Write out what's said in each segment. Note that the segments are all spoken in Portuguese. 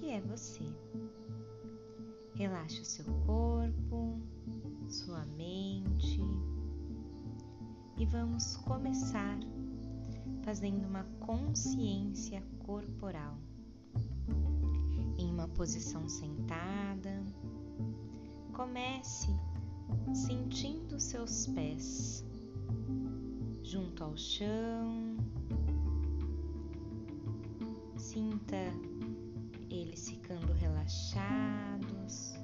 que é você. Relaxe o seu corpo, sua mente e vamos começar fazendo uma consciência corporal. Em uma posição sentada, comece sentindo seus pés junto ao chão. Sinta eles ficando relaxados.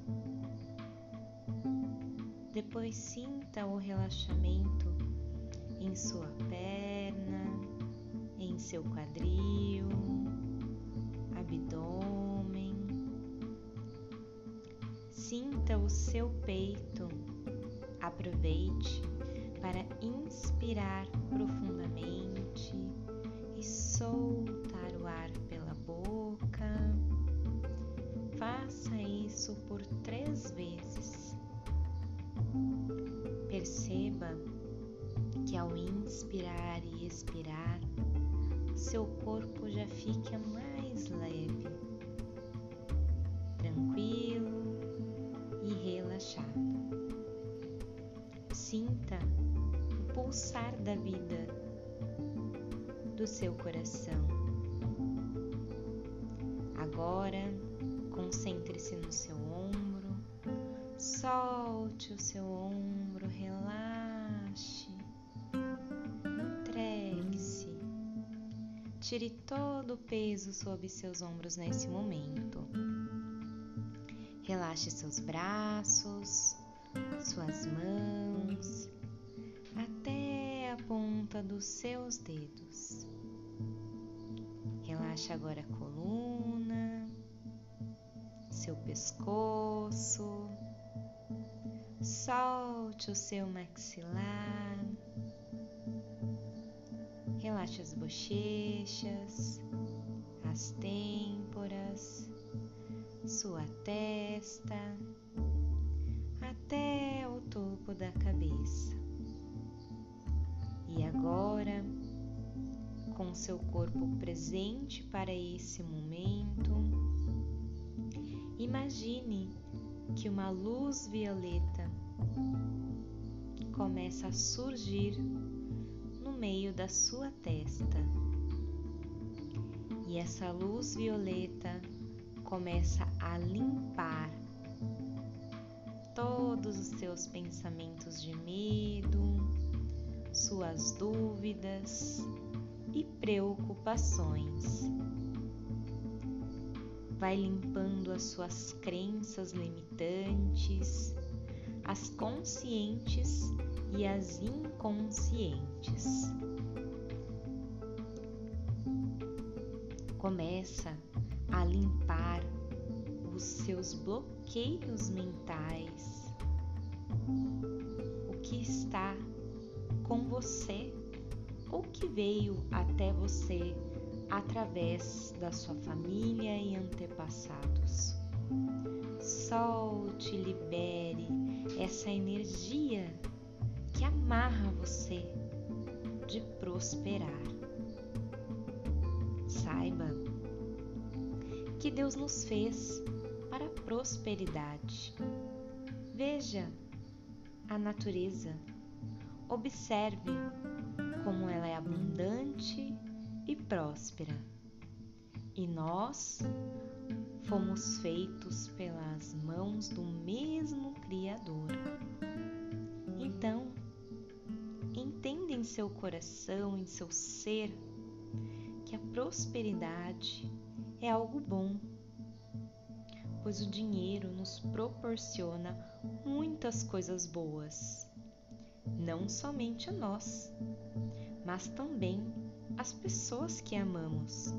Depois sinta o relaxamento em sua perna, em seu quadril, abdômen. Sinta o seu peito. Aproveite para inspirar profundamente e soltar Faça isso por três vezes. Perceba que ao inspirar e expirar, seu corpo já fica mais leve, tranquilo e relaxado. Sinta pulsar da vida do seu coração. Agora, concentre-se no seu ombro, solte o seu ombro, relaxe, entregue-se, tire todo o peso sob seus ombros nesse momento. Relaxe seus braços, suas mãos ponta dos seus dedos. Relaxe agora a coluna, seu pescoço, solte o seu maxilar, relaxe as bochechas, as têmporas, sua testa, até o topo da cabeça. E agora, com seu corpo presente para esse momento, imagine que uma luz violeta começa a surgir no meio da sua testa. E essa luz violeta começa a limpar todos os seus pensamentos de medo, suas dúvidas e preocupações. Vai limpando as suas crenças limitantes, as conscientes e as inconscientes. Começa a limpar os seus bloqueios mentais, o que está com você ou que veio até você através da sua família e antepassados. Solte, libere essa energia que amarra você de prosperar. Saiba que Deus nos fez para a prosperidade. Veja a natureza Observe como ela é abundante e próspera. E nós fomos feitos pelas mãos do mesmo Criador. Então, entenda em seu coração, em seu ser, que a prosperidade é algo bom, pois o dinheiro nos proporciona muitas coisas boas não somente a nós, mas também as pessoas que amamos.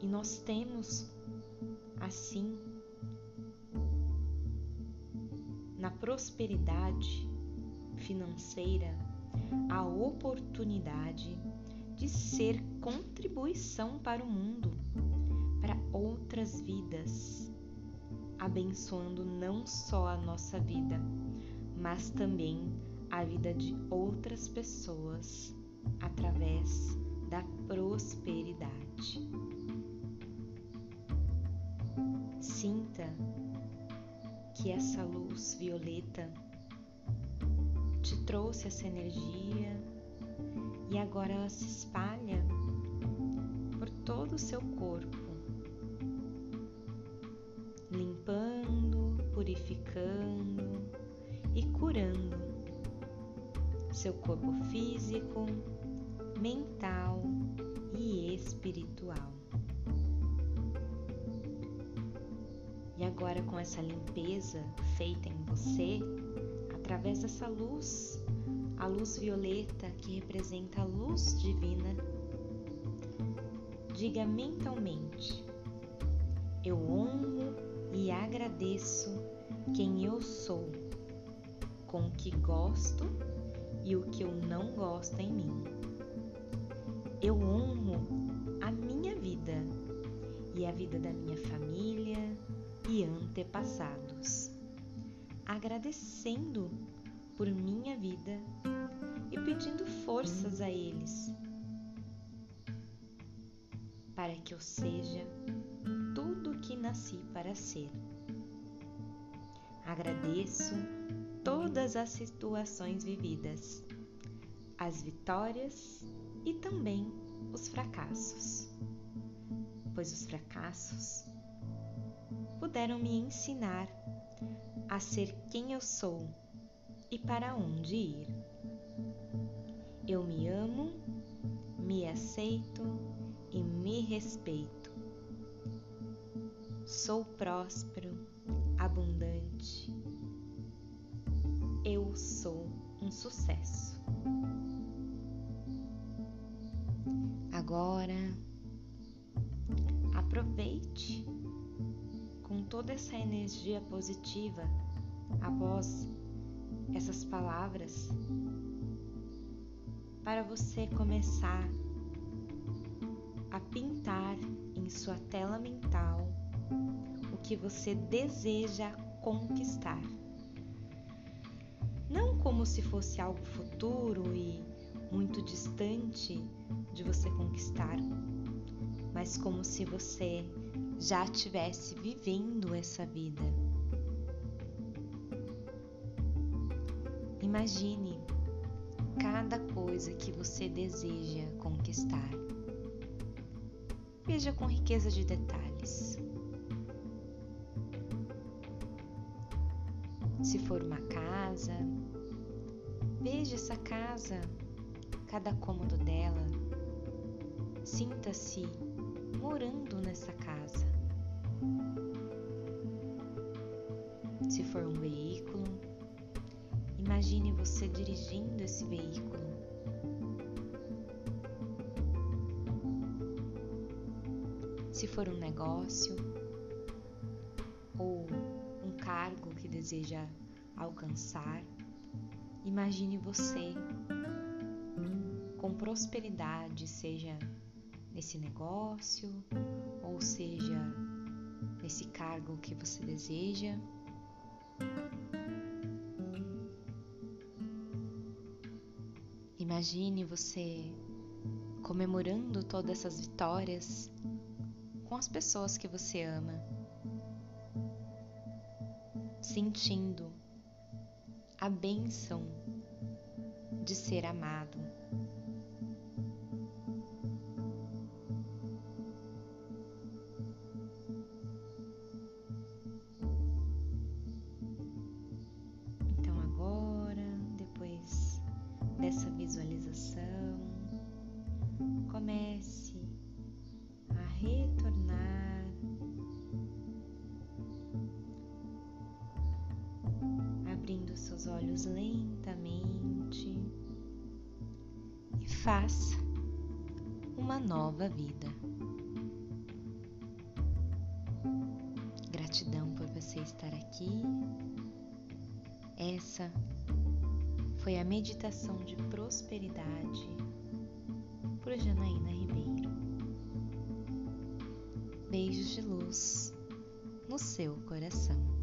E nós temos, assim, na prosperidade financeira, a oportunidade de ser contribuição para o mundo, para outras vidas, abençoando não só a nossa vida, mas também a vida de outras pessoas através prosperidade. Sinta que essa luz violeta te trouxe essa energia e agora ela se espalha por todo o seu corpo, limpando, purificando e curando seu corpo físico, mental e espiritual. E agora, com essa limpeza feita em você, através dessa luz, a luz violeta que representa a luz divina, diga mentalmente: Eu honro e agradeço quem eu sou, com o que gosto e o que eu não gosto em mim. Eu honro a minha vida e a vida da minha família e antepassados, agradecendo por minha vida e pedindo forças a eles para que eu seja tudo o que nasci para ser. Agradeço todas as situações vividas, as vitórias e também os fracassos, pois os fracassos puderam me ensinar a ser quem eu sou e para onde ir. Eu me amo, me aceito e me respeito. Sou próspero, abundante. Eu sou um sucesso. Agora, aproveite com toda essa energia positiva após essas palavras para você começar a pintar em sua tela mental o que você deseja conquistar. Como se fosse algo futuro e muito distante de você conquistar, mas como se você já estivesse vivendo essa vida. Imagine cada coisa que você deseja conquistar. Veja com riqueza de detalhes. Se for uma casa, veja essa casa, cada cômodo dela. Sinta-se morando nessa casa. Se for um veículo, imagine você dirigindo esse veículo. Se for um negócio ou um cargo que deseja alcançar, imagine você com prosperidade, seja nesse negócio, ou seja, nesse cargo que você deseja. Imagine você comemorando todas essas vitórias com as pessoas que você ama, sentindo a bênção de ser amado. Seus olhos lentamente e faça uma nova vida. Gratidão por você estar aqui. Essa foi a meditação de prosperidade por Janaína Ribeiro. Beijos de luz no seu coração.